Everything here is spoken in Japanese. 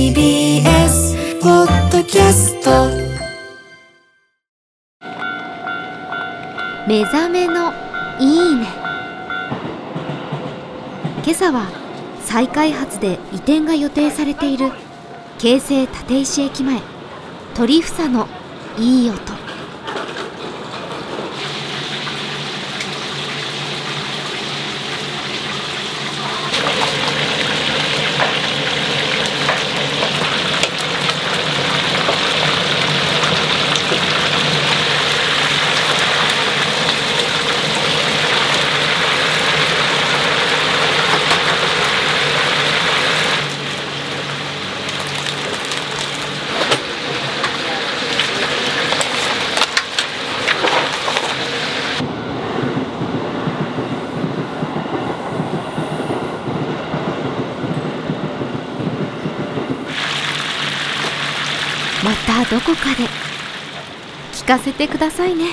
TBS ポッドキャスト。目覚めのいいね。今朝は再開発で移転が予定されている京成立石駅前鳥房のいい音。またどこかで聞かせてくださいね。